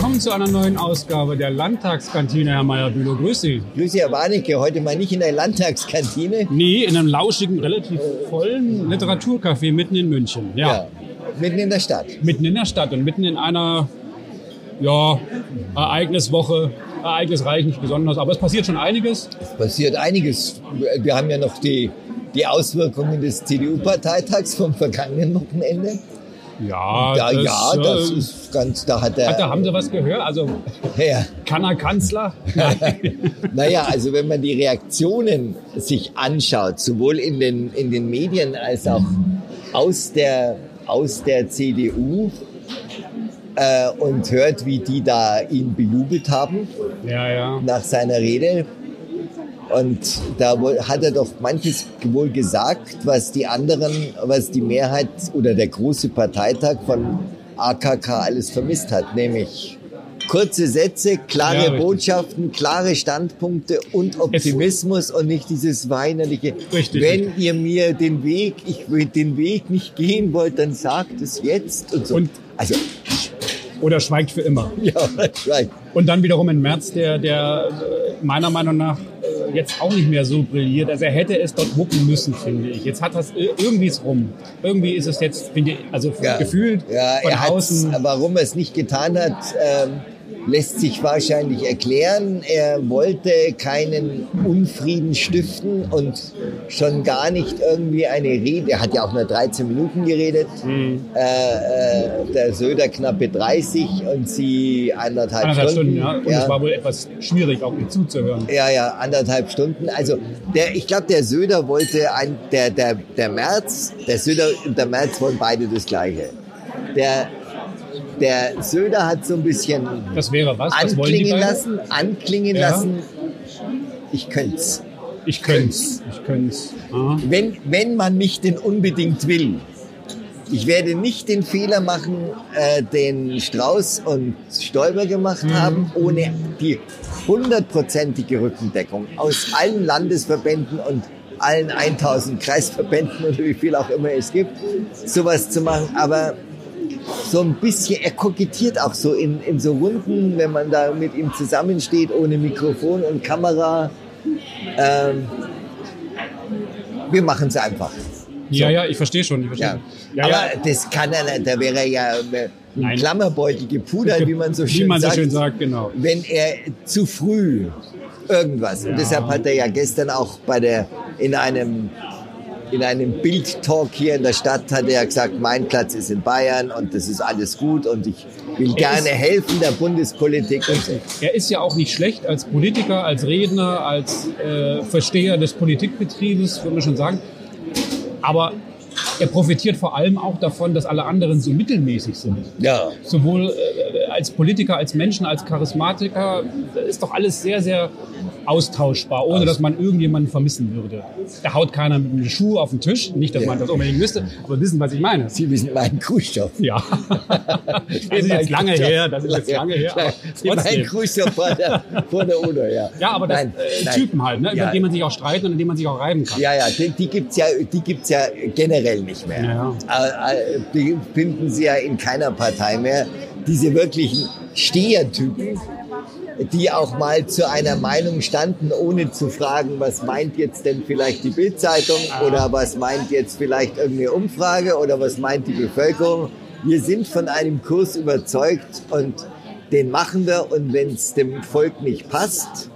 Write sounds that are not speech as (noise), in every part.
willkommen zu einer neuen Ausgabe der Landtagskantine, Herr Meyer-Bülow. Grüß Sie. Grüße, Herr Warnecke. Heute mal nicht in der Landtagskantine. Nee, in einem lauschigen, relativ vollen Literaturcafé mitten in München. Ja. Ja, mitten in der Stadt. Mitten in der Stadt und mitten in einer, ja, Ereigniswoche. Ereignisreich nicht besonders, aber es passiert schon einiges. Es passiert einiges. Wir haben ja noch die, die Auswirkungen des CDU-Parteitags vom vergangenen Wochenende. Ja, Ja, ja, das äh, ist ganz, da hat er, Hat, da haben Sie was gehört? Also, ja, kann er Kanzler? (laughs) naja, also wenn man die Reaktionen sich anschaut, sowohl in den, in den Medien als auch aus der, aus der CDU, äh, und hört, wie die da ihn bejubelt haben, ja, ja. nach seiner Rede. Und da hat er doch manches wohl gesagt, was die anderen, was die Mehrheit oder der große Parteitag von AKK alles vermisst hat, nämlich kurze Sätze, klare Ja. Botschaften, klare Standpunkte und Optimismus und nicht dieses weinerliche. Richtig, Wenn richtig. ihr mir den Weg, ich den Weg nicht gehen wollt, dann sagt es jetzt und so. Und- also Oder schweigt für immer. (laughs) ja, right. Und dann wiederum in März, der, der meiner Meinung nach jetzt auch nicht mehr so brilliert. Also er hätte es dort wuppen müssen, finde ich. Jetzt hat das ir- irgendwie ist rum. Irgendwie ist es jetzt, finde ich, also Ja. gefühlt Ja, von außen. warum er es nicht getan hat, ähm, lässt sich wahrscheinlich erklären. Er wollte keinen Unfrieden stiften und schon gar nicht irgendwie eine Rede. Er hat ja auch nur 13 Minuten geredet. Mhm. Äh, äh, der Söder knappe 30 und sie anderthalb, Anderthalb Stunden, Stunden. ja. Und es war wohl etwas schwierig, auch ihm zuzuhören. Ja, ja, anderthalb Stunden. Also der, ich glaube, der Söder wollte ein, der, der, der Merz, der Söder und der Merz wollen beide das Gleiche. Der, der Söder hat so ein bisschen Das wäre was. Was anklingen lassen, anklingen Ja. lassen. Ich könnte Ich können's. Ich. Aha. Wenn, wenn man mich denn unbedingt will. Ich werde nicht den Fehler machen, äh, den Strauß und Stoiber gemacht Mhm. haben, ohne die hundertprozentige Rückendeckung aus allen Landesverbänden und allen 1000 Kreisverbänden oder wie viel auch immer es gibt, sowas zu machen. Aber so ein bisschen, er kokettiert auch so in, in so Runden, wenn man da mit ihm zusammensteht, ohne Mikrofon und Kamera. Ähm, wir machen es einfach. Ja, ja, ich verstehe schon. Ich verstehe. Ja. Ja, Aber ja. das kann er nicht. Da wäre er ja äh, ein Nein. Klammerbeutel gepudert, wie man so Wie schön man so sagt. schön sagt, genau. Wenn er zu früh irgendwas. Und deshalb hat er ja gestern auch bei der, in einem, in einem Bildtalk hier in der Stadt hat er gesagt, mein Platz ist in Bayern und das ist alles gut und ich will gerne ist- helfen der Bundespolitik. Er ist ja auch nicht schlecht als Politiker, als Redner, als äh, Versteher des Politikbetriebes, würde man schon sagen. Aber er profitiert vor allem auch davon, dass alle anderen so mittelmäßig sind. Ja. Sowohl äh, als Politiker, als Menschen, als Charismatiker. Ist doch alles sehr, sehr austauschbar, ohne dass man irgendjemanden vermissen würde. Da haut keiner mit einem Schuh auf den Tisch. Nicht, dass man das unbedingt müsste, aber wissen, was ich meine. Sie wissen meinen Khrushchev. Ja. (laughs) Das ist jetzt lange her, das ist jetzt lange her. Sie meinen. Khrushchev vor der, vor der UNO, ja. Ja, aber das Nein, äh, nein. Typen halt, ne, Ja. über die man sich auch streiten und an denen man sich auch reiben kann. Ja, ja, die, die gibt's ja, die gibt's ja generell nicht mehr. Ja, Äh, äh, Die finden Sie ja in keiner Partei mehr. Diese wirklichen Stehertypen, die auch mal zu einer Meinung standen, ohne zu fragen, was meint jetzt denn vielleicht die Bildzeitung oder was meint jetzt vielleicht irgendeine Umfrage oder was meint die Bevölkerung. Wir sind von einem Kurs überzeugt und den machen wir und wenn es dem Volk nicht passt,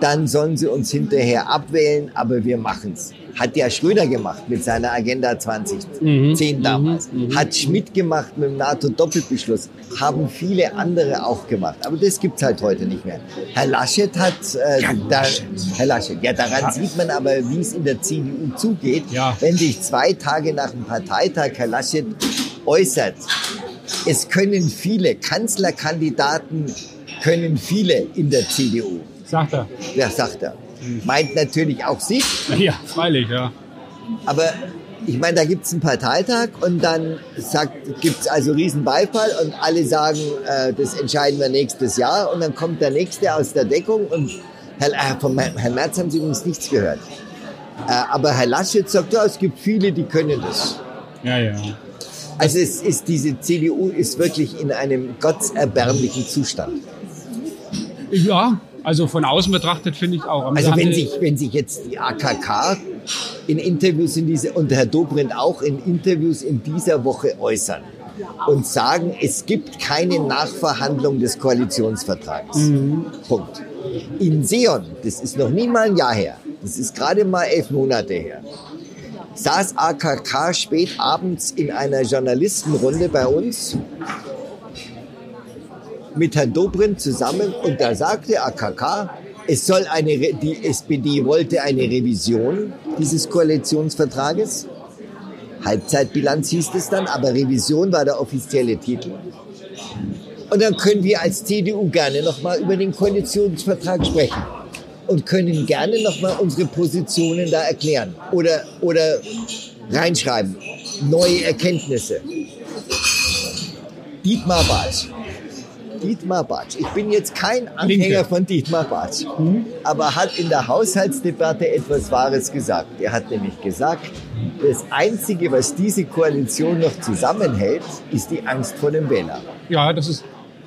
dann sollen sie uns hinterher abwählen, aber wir machen's. Hat ja Schröder gemacht mit seiner Agenda 2010 damals. Hat Schmidt gemacht mit dem NATO-Doppelbeschluss. Haben viele andere auch gemacht. Aber das gibt's halt heute nicht mehr. Herr Laschet hat, äh, da, Herr Laschet, ja, daran sieht man aber, wie es in der CDU zugeht. Ja. Wenn sich zwei Tage nach dem Parteitag Herr Laschet äußert, es können viele Kanzlerkandidaten, können viele in der CDU. Sagt er. Ja, sagt er. Meint natürlich auch sich, (laughs) Ja, freilich, ja. aber ich meine, da gibt's einen Parteitag und dann gibt's also riesen Beifall und alle sagen, äh, das entscheiden wir nächstes Jahr und dann kommt der Nächste aus der Deckung und Herr, äh, von Herrn Merz haben Sie übrigens nichts gehört. Äh, aber Herr Laschet sagt, ja, es gibt viele, die können das. Ja, ja. Also es ist, diese CDU ist wirklich in einem gottserbärmlichen Zustand. Ja, also von außen betrachtet finde ich auch. Also wenn sich, wenn sich jetzt die AKK in Interviews in diese, und Herr Dobrindt auch in Interviews in dieser Woche äußern und sagen, es gibt keine Nachverhandlung des Koalitionsvertrags. Punkt. In Seon, das ist noch nie mal ein Jahr her, das ist gerade mal elf Monate her, saß AKK spät abends in einer Journalistenrunde bei uns mit Herrn Dobrindt zusammen und da sagte AKK, es soll eine, die SPD wollte eine Revision dieses Koalitionsvertrages. Halbzeitbilanz hieß es dann, aber Revision war der offizielle Titel. Und dann können wir als CDU gerne nochmal über den Koalitionsvertrag sprechen und können gerne nochmal unsere Positionen da erklären oder, oder reinschreiben. Neue Erkenntnisse. Dietmar Bartsch. Dietmar Bartsch. Ich bin jetzt kein Anhänger Linke. von Dietmar Bartsch, aber hat in der Haushaltsdebatte etwas Wahres gesagt. Er hat nämlich gesagt, das Einzige, was diese Koalition noch zusammenhält, ist die Angst vor dem Wähler. Ja, das ist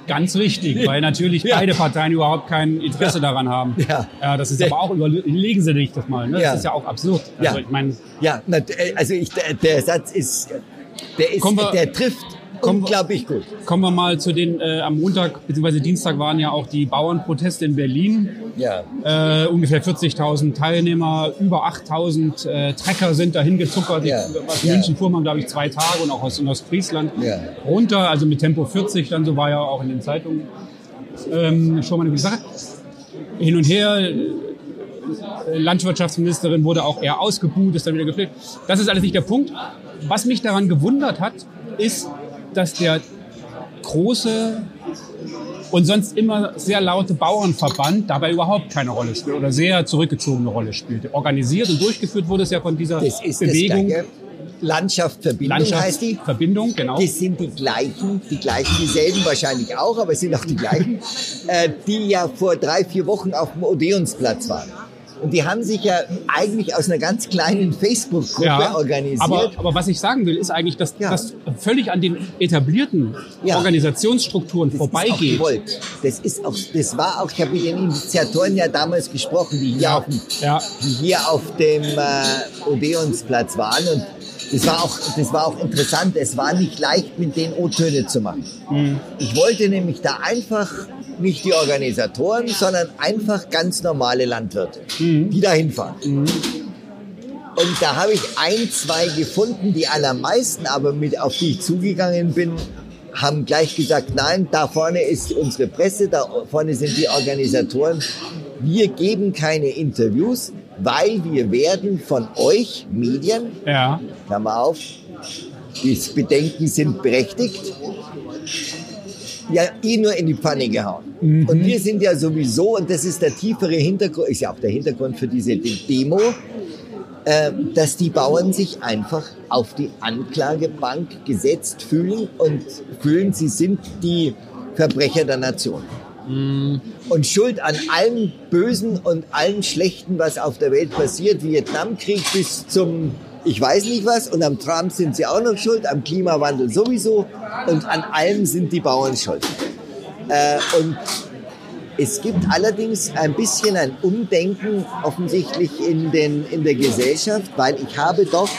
ganz richtig, (laughs) weil natürlich Ja. beide Parteien überhaupt kein Interesse daran haben. Ja. das ist aber auch, überlegen Sie sich das mal. Ne? Das Ja. ist ja auch absurd. Ja. Also ich meine, Ja, äh, also ich, der, Satz ist, der ist, der trifft unglaublich gut. kommen wir mal zu den, äh, am Montag bzw. Dienstag waren ja auch die Bauernproteste in Berlin. Ja. Äh, ungefähr 40.000 Teilnehmer, über 8.000 äh, Trecker sind dahin gezuckert. Ja. Aus Ja. München fuhr man, glaube ich, zwei Tage und auch aus, aus Friesland Ja. runter, also mit Tempo 40, dann so war ja auch in den Zeitungen ähm, schon mal eine gute Sache. Hin und her, Landwirtschaftsministerin wurde auch eher ausgebuht, ist dann wieder geflüchtet. Das ist alles nicht der Punkt. Was mich daran gewundert hat, ist, dass der große und sonst immer sehr laute Bauernverband dabei überhaupt keine Rolle spielt oder sehr zurückgezogene Rolle spielte. Organisiert und durchgeführt wurde es ja von dieser Das ist Bewegung. das. Landschaft Verbindung heißt die. Landschaftsverbindung, genau. Das sind die gleichen, die gleichen, dieselben wahrscheinlich auch, aber es sind auch die gleichen, (laughs) äh, die ja vor drei, vier Wochen auf dem Odeonsplatz waren. Und die haben sich ja eigentlich aus einer ganz kleinen Facebook-Gruppe organisiert. Aber, aber was ich sagen will, ist eigentlich, dass Ja. das völlig an den etablierten Ja. Organisationsstrukturen das ist auch vorbeigeht. gewollt. Das ist auch, das war auch, ich habe mit den Initiatoren ja damals gesprochen, die hier, auf, dem, Ja. die hier auf dem äh, Odeonsplatz waren und das war, auch, das war auch interessant. Es war nicht leicht, mit denen O-Töne zu machen. Ich wollte nämlich da einfach nicht die Organisatoren, sondern einfach ganz normale Landwirte, die da hinfahren. Und da habe ich ein, zwei gefunden, die allermeisten aber mit, auf die ich zugegangen bin, haben gleich gesagt, nein, da vorne ist unsere Presse, da vorne sind die Organisatoren. Wir geben keine Interviews, weil wir werden von euch, Medien, Ja. Klammer auf, die Bedenken sind berechtigt, ja eh nur in die Pfanne gehauen. Und wir sind ja sowieso, und das ist der tiefere Hintergrund, ist ja auch der Hintergrund für diese De- Demo, äh, dass die Bauern sich einfach auf die Anklagebank gesetzt fühlen und fühlen, sie sind die Verbrecher der Nation. Und schuld an allem Bösen und allem Schlechten, was auf der Welt passiert, Vietnamkrieg bis zum ich weiß nicht was und am Trump sind sie auch noch schuld, am Klimawandel sowieso und an allem sind die Bauern schuld. Äh, und es gibt allerdings ein bisschen ein Umdenken offensichtlich in, den, in der Gesellschaft, weil ich habe doch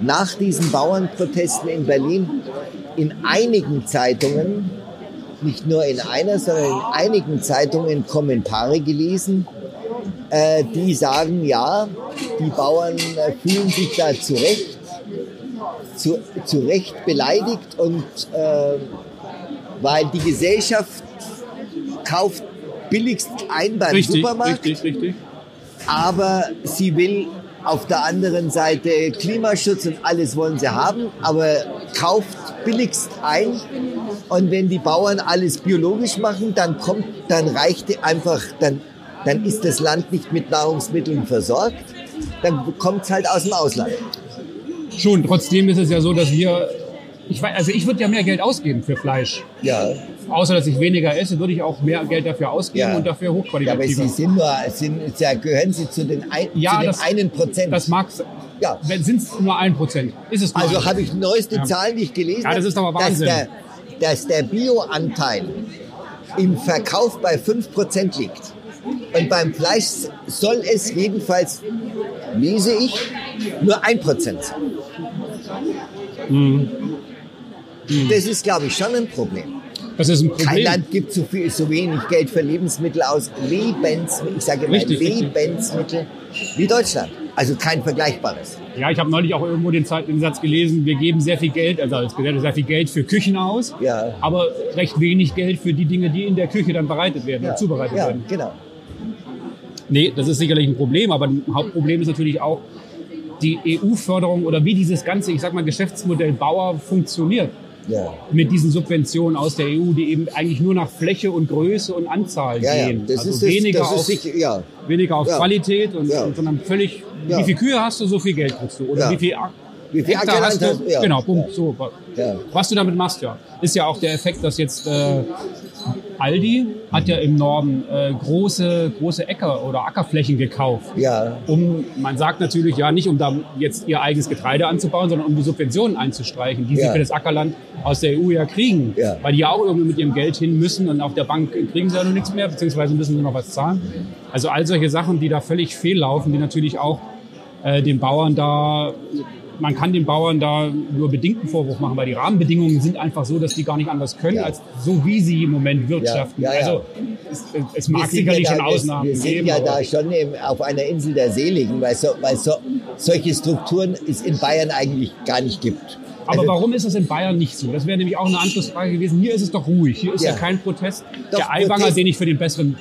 nach diesen Bauernprotesten in Berlin in einigen Zeitungen, nicht nur in einer, sondern in einigen Zeitungen Kommentare gelesen, äh, die sagen, ja, die Bauern äh, fühlen sich da zu Recht, zu, zu Recht beleidigt und äh, weil die Gesellschaft kauft billigst ein beim Richtig, Supermarkt, richtig, richtig. aber sie will auf der anderen Seite Klimaschutz und alles wollen sie haben, aber kauft billigst ein. Und wenn die Bauern alles biologisch machen, dann kommt, dann reicht einfach, dann, dann ist das Land nicht mit Nahrungsmitteln versorgt. Dann kommt es halt aus dem Ausland. Schon, trotzdem ist es ja so, dass wir, ich weiß, also ich würde ja mehr Geld ausgeben für Fleisch. Ja. Außer dass ich weniger esse, würde ich auch mehr Geld dafür ausgeben Ja. und dafür Ja, aber. Sie sind nur, sind, ja, gehören Sie zu den, ein, Ja, zu dem das- einen Prozent. das mag, Ja. sind es nur ein Prozent. Ist es nur Also habe ich neueste Ja. Zahlen nicht gelesen. Ja, das ist aber Wahnsinn. Dass der, dass der Bioanteil im Verkauf bei 5% liegt. Und beim Fleisch soll es jedenfalls, lese ich, nur 1% sein. Mhm. Das ist, glaube ich, schon ein Problem. Das ist ein Kein Problem. Land gibt so, viel, so wenig Geld für Lebensmittel aus. Lebensmittel, ich sage mal Richtig, richtig. Lebensmittel wie Deutschland. Also kein vergleichbares. Ja, ich habe neulich auch irgendwo den, Zeit- den Satz gelesen, wir geben sehr viel Geld, also als Gesellschaft sehr viel Geld für Küchen aus, Ja. aber recht wenig Geld für die Dinge, die in der Küche dann bereitet werden, Ja, und zubereitet ja werden. genau. Nee, das ist sicherlich ein Problem, aber ein Hauptproblem ist natürlich auch die EU-Förderung oder wie dieses ganze, ich sag mal, Geschäftsmodell Bauer funktioniert. Ja. Mit diesen Subventionen aus der EU, die eben eigentlich nur nach Fläche und Größe und Anzahl Ja, ja, gehen. das also ist das, weniger, das auf, ist sicher, ja. weniger auf Ja. Qualität, und, Ja. und, sondern völlig, Ja. wie viel Kühe hast du, so viel Geld kriegst du. Oder Ja. wie viel, Wie viel Hektar hast du? hast? Ja. Genau, Punkt. Ja. So. Ja. Was du damit machst, ja. Ist ja auch der Effekt, dass jetzt äh, Aldi hat ja im Norden äh, große, große Äcker oder Ackerflächen gekauft. Ja, Um, man sagt natürlich ja nicht, um da jetzt ihr eigenes Getreide anzubauen, sondern um die Subventionen einzustreichen, die Ja. sie für das Ackerland aus der EU ja kriegen. Ja. Weil die ja auch irgendwie mit ihrem Geld hin müssen und auf der Bank kriegen sie ja nur nichts mehr, beziehungsweise müssen sie noch was zahlen. Also all solche Sachen, die da völlig fehllaufen, die natürlich auch äh, den Bauern da, man kann den Bauern da nur bedingten Vorwurf machen, weil die Rahmenbedingungen sind einfach so, dass die gar nicht anders können, Ja. als so wie sie im Moment wirtschaften. Ja, ja. Also es, es mag sicherlich ja schon da, wir- Ausnahmen Wir sind geben. ja da schon im, auf einer Insel der Seligen, weil, so, weil so, solche Strukturen es in Bayern eigentlich gar nicht gibt. Aber Also, warum ist das in Bayern nicht so? Das wäre nämlich auch eine Anschlussfrage gewesen. Hier ist es doch ruhig. Hier ist ja, kein Protest. Doch, der Aiwanger, Protest- den ich für den besseren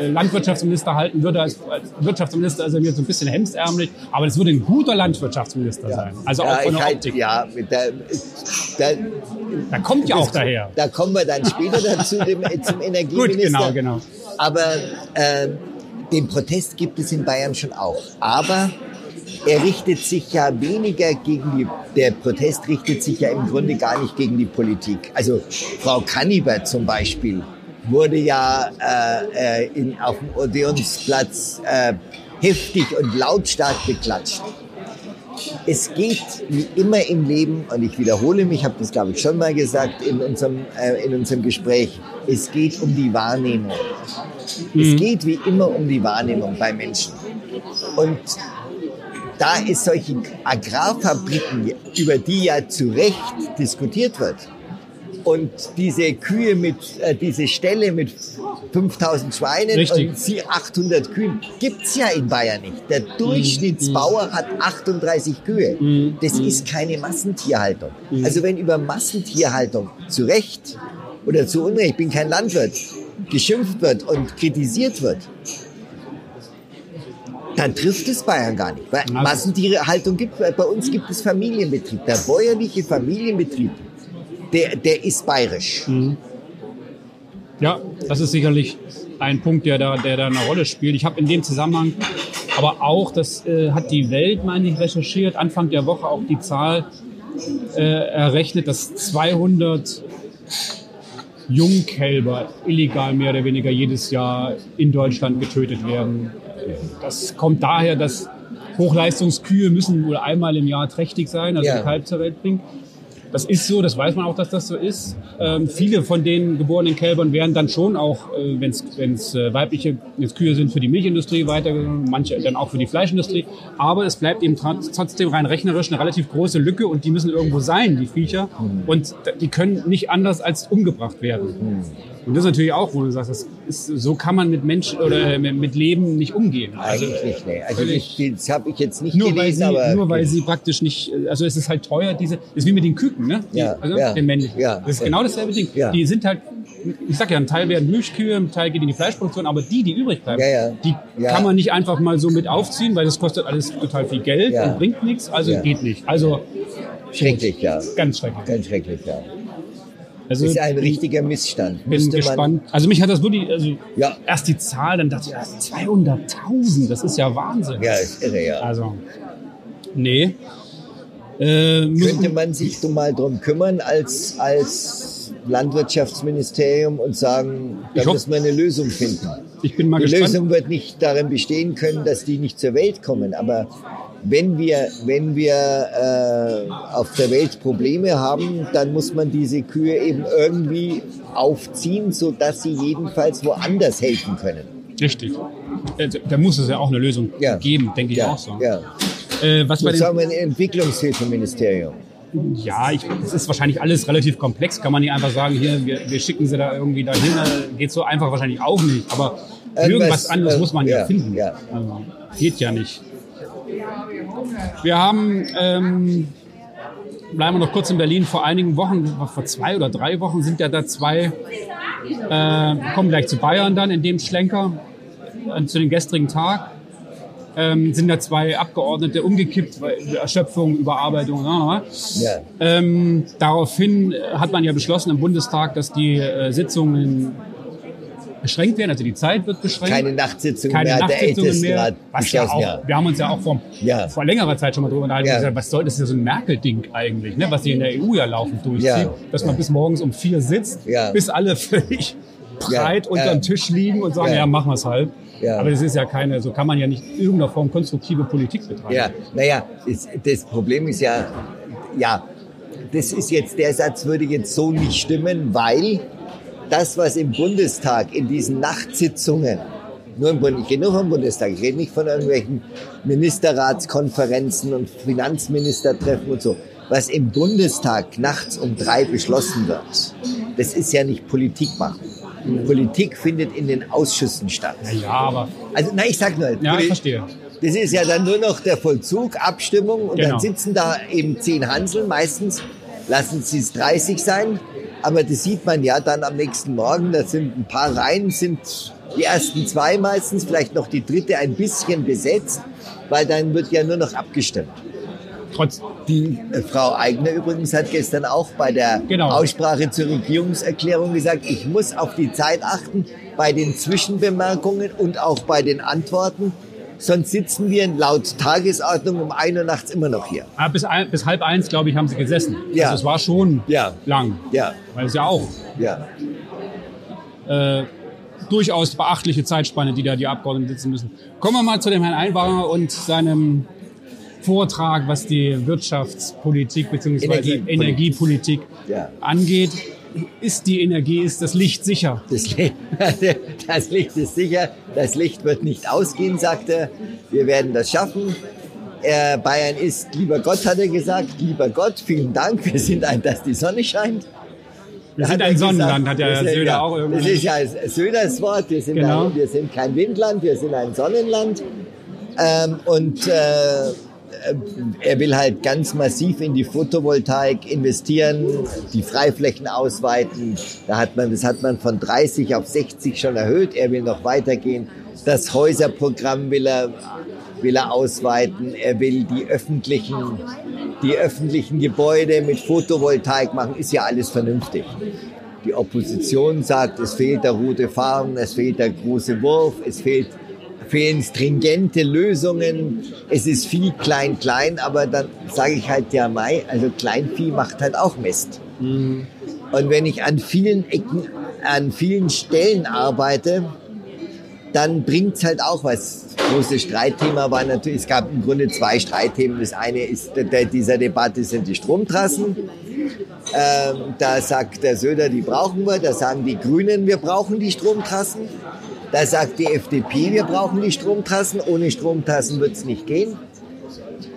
Landwirtschaftsminister halten würde, als, als Wirtschaftsminister ist er mir so ein bisschen hemsärmlich. Aber das würde ein guter Landwirtschaftsminister sein. Also auch ja, von ich der halt, Optik. ja, mit der, der, Da kommt ja auch daher. Da kommen wir dann später dazu (laughs) dem, zum Energieminister. Gut, genau, genau. Aber äh, den Protest gibt es in Bayern schon auch. Aber er richtet sich ja weniger gegen die, der Protest richtet sich ja im Grunde gar nicht gegen die Politik. Also Frau Kanniber zum Beispiel wurde ja äh, äh, in, auf dem Odeonsplatz äh, heftig und lautstark beklatscht. Es geht wie immer im Leben, und ich wiederhole mich, habe das glaube ich schon mal gesagt in unserem, äh, in unserem Gespräch, es geht um die Wahrnehmung. Es geht wie immer um die Wahrnehmung bei Menschen. Und da es solche Agrarfabriken, über die ja zu Recht diskutiert wird, und diese Kühe mit, äh, diese Ställe mit 5000 Schweinen Richtig. und sie 800 Kühen gibt's ja in Bayern nicht. Der Durchschnittsbauer hat 38 Kühe. Das ist keine Massentierhaltung. Also wenn über Massentierhaltung zu Recht oder zu Unrecht, ich bin kein Landwirt, geschimpft wird und kritisiert wird, dann trifft es Bayern gar nicht. Weil Massentierhaltung gibt, bei uns gibt es Familienbetrieb. Der bäuerliche Familienbetrieb, der, der ist bayerisch. Ja, das ist sicherlich ein Punkt, der da, der da eine Rolle spielt. Ich habe in dem Zusammenhang aber auch, das äh, hat die Welt, meine ich, recherchiert, Anfang der Woche auch die Zahl äh, errechnet, dass 200 Jungkälber illegal mehr oder weniger jedes Jahr in Deutschland getötet werden. Das kommt daher, dass Hochleistungskühe müssen wohl einmal im Jahr trächtig sein, also Ja. ein Kalb zur Welt bringen. Das ist so, das weiß man auch, dass das so ist. Ähm, viele von den geborenen Kälbern werden dann schon auch, äh, wenn es äh, weibliche wenn's Kühe sind, für die Milchindustrie weitergegangen, manche dann auch für die Fleischindustrie. Aber es bleibt eben trotz- trotzdem rein rechnerisch eine relativ große Lücke und die müssen irgendwo sein, die Viecher. Und d- die können nicht anders als umgebracht werden. Und das ist natürlich auch, wo du sagst, das ist, so kann man mit Menschen oder äh, mit Leben nicht umgehen. Eigentlich nicht, nee. Also völlig- das, habe ich jetzt nicht nur weil, gelesen, sie, aber nur weil sie praktisch nicht, also es ist halt teuer, diese, ist wie mit den Küken, ne? Die, Ja, also ja, den männlichen. ja. das ist genau dasselbe Ding. Ja. Die sind halt, ich sag ja, ein Teil werden Milchkühe, ein Teil geht in die Fleischproduktion, aber die, die übrig bleiben, Ja, ja. die Ja. kann man nicht einfach mal so mit aufziehen, weil das kostet alles total viel Geld Ja. und bringt nichts, also Ja. geht nicht. Also schrecklich, ja. ganz schrecklich. Ganz schrecklich, ja. Also ist ein richtiger Missstand. bin Müsste man- gespannt. Also mich hat das wirklich, also Ja. erst die Zahl, dann dachte ich, erst 200.000, das ist ja Wahnsinn. Ja, ist irre, ja. Also, nee. Äh, muss- Könnte man sich so mal drum kümmern als, als Landwirtschaftsministerium und sagen, da müssen wir eine Lösung finden. Ich bin mal Die gespannt. Lösung wird nicht darin bestehen können, dass die nicht zur Welt kommen. Aber wenn wir, wenn wir äh, auf der Welt Probleme haben, dann muss man diese Kühe eben irgendwie aufziehen, sodass sie jedenfalls woanders helfen können. Richtig. Äh, Da muss es ja auch eine Lösung Ja. geben, denke ich Ja, auch so. ja. Äh, was bei Jetzt haben wir ein Entwicklungshilfeministerium. ja, ich, es ist wahrscheinlich alles relativ komplex. Kann man nicht einfach sagen, hier, wir, wir schicken sie da irgendwie dahin. Äh, Geht so einfach wahrscheinlich auch nicht. Aber Irgendwas, irgendwas anderes äh, muss man ja, ja, finden. ja. Also, geht ja nicht. Wir haben, ähm, bleiben wir noch kurz in Berlin, vor einigen Wochen, vor zwei oder drei Wochen sind ja da zwei, äh, kommen gleich zu Bayern dann in dem Schlenker, äh, zu dem gestrigen Tag. Ähm, sind da zwei Abgeordnete umgekippt, Erschöpfung, Überarbeitung. Ja. Ja. Ähm, daraufhin hat man ja beschlossen im Bundestag, dass die äh, Sitzungen beschränkt werden, also die Zeit wird beschränkt. Keine Nachtsitzung Keine mehr, Nachtsitzungen mehr. Was ja auch, Ja. Wir haben uns ja auch vor, Ja. vor längerer Zeit schon mal drüber unterhalten. Ja. gesagt, Was soll das ist ja so ein Merkel-Ding eigentlich, ne? was sie in der EU ja laufend durchzieht, Ja. dass man bis morgens um vier sitzt, bis alle (laughs) völlig breit unter dem Tisch liegen und sagen, Ja. ja, machen wir es halt. Ja. Aber das ist ja keine, so kann man ja nicht in irgendeiner Form konstruktive Politik betreiben. Ja, naja, das, das Problem ist ja, ja, das ist jetzt, der Satz würde jetzt so nicht stimmen, weil das, was im Bundestag in diesen Nachtsitzungen, nur im Bund, ich rede nur vom Bundestag, ich rede nicht von irgendwelchen Ministerratskonferenzen und Finanzministertreffen und so, was im Bundestag nachts um drei beschlossen wird, das ist ja nicht Politik machen. Politik findet in den Ausschüssen statt. Ja, ja, aber Also, na, ich sag nur, ja, ich verstehe. das ist ja dann nur noch der Vollzug, Abstimmung und Genau. dann sitzen da eben zehn Hansel, meistens lassen sie es 30 sein, aber das sieht man ja dann am nächsten Morgen, da sind ein paar Reihen, sind die ersten zwei meistens, vielleicht noch die dritte ein bisschen besetzt, weil dann wird ja nur noch abgestimmt. Trotz, Die äh, Frau Eigner übrigens hat gestern auch bei der Genau. Aussprache zur Regierungserklärung gesagt, ich muss auf die Zeit achten bei den Zwischenbemerkungen und auch bei den Antworten. Sonst sitzen wir laut Tagesordnung um 1 Uhr nachts immer noch hier. ah, bis, ein, bis halb eins, glaube ich, haben sie gesessen. Ja. Also es war schon Ja. lang. Ja, Weil es ja auch ja. äh, durchaus beachtliche Zeitspanne, die da die Abgeordneten sitzen müssen. Kommen wir mal zu dem Herrn Einwanger und seinem Vortrag, was die Wirtschaftspolitik bzw. Energiepolitik. Energiepolitik Ja. angeht. Ist die Energie, ist das Licht sicher? Das Licht, (laughs) das Licht ist sicher, das Licht wird nicht ausgehen, sagt er. Wir werden das schaffen. Er, Bayern ist, lieber Gott, hat er gesagt, lieber Gott, vielen Dank, wir sind ein, dass die Sonne scheint. Wir sind ein gesagt. Sonnenland, hat ja Söder auch irgendwann. Das ist ja Söders Wort. Wir sind, Genau. ein, wir sind kein Windland, wir sind ein Sonnenland. Ähm, und äh, er will halt ganz massiv in die Photovoltaik investieren, die Freiflächen ausweiten. Da hat man, das hat man von 30 auf 60 schon erhöht. Er will noch weitergehen. Das Häuserprogramm will er, will er ausweiten. Er will die öffentlichen, die öffentlichen Gebäude mit Photovoltaik machen. Ist ja alles vernünftig. Die Opposition sagt, es fehlt der rote Faden, es fehlt der große Wurf, es fehlt, fehlen stringente Lösungen, es ist viel klein-klein, aber dann sage ich halt, ja Mai, also Kleinvieh macht halt auch Mist. Und wenn ich an vielen Ecken, an vielen Stellen arbeite, dann bringt's halt auch was. Das große Streitthema war natürlich, es gab im Grunde zwei Streitthemen. Das eine ist der, dieser Debatte sind die Stromtrassen. Ähm, da sagt der Söder, die brauchen wir. Da sagen die Grünen, wir brauchen die Stromtrassen. Da sagt die FDP, wir brauchen die Stromtrassen. Ohne Stromtrassen wird's nicht gehen.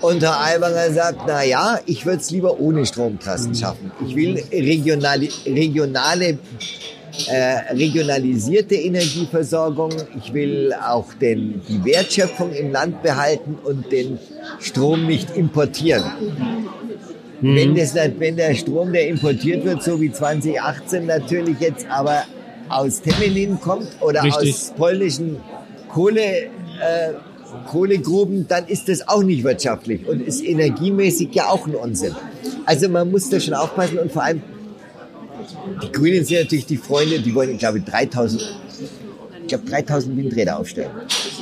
Und Herr Aiwanger sagt, na ja, ich würde es lieber ohne Stromtrassen schaffen. Ich will regionale, regionale äh, regionalisierte Energieversorgung. Ich will auch den, die Wertschöpfung im Land behalten und den Strom nicht importieren. Wenn, das, wenn der Strom, der importiert wird, so wie 2018 natürlich jetzt aber aus Temelin kommt oder Richtig. aus polnischen Kohle, äh, Kohlegruben, dann ist das auch nicht wirtschaftlich und ist energiemäßig ja auch ein Unsinn. Also man muss da schon aufpassen und vor allem die Grünen sind natürlich die Freunde, die wollen, ich glaube, 3000, ich glaube, 3000 Windräder aufstellen.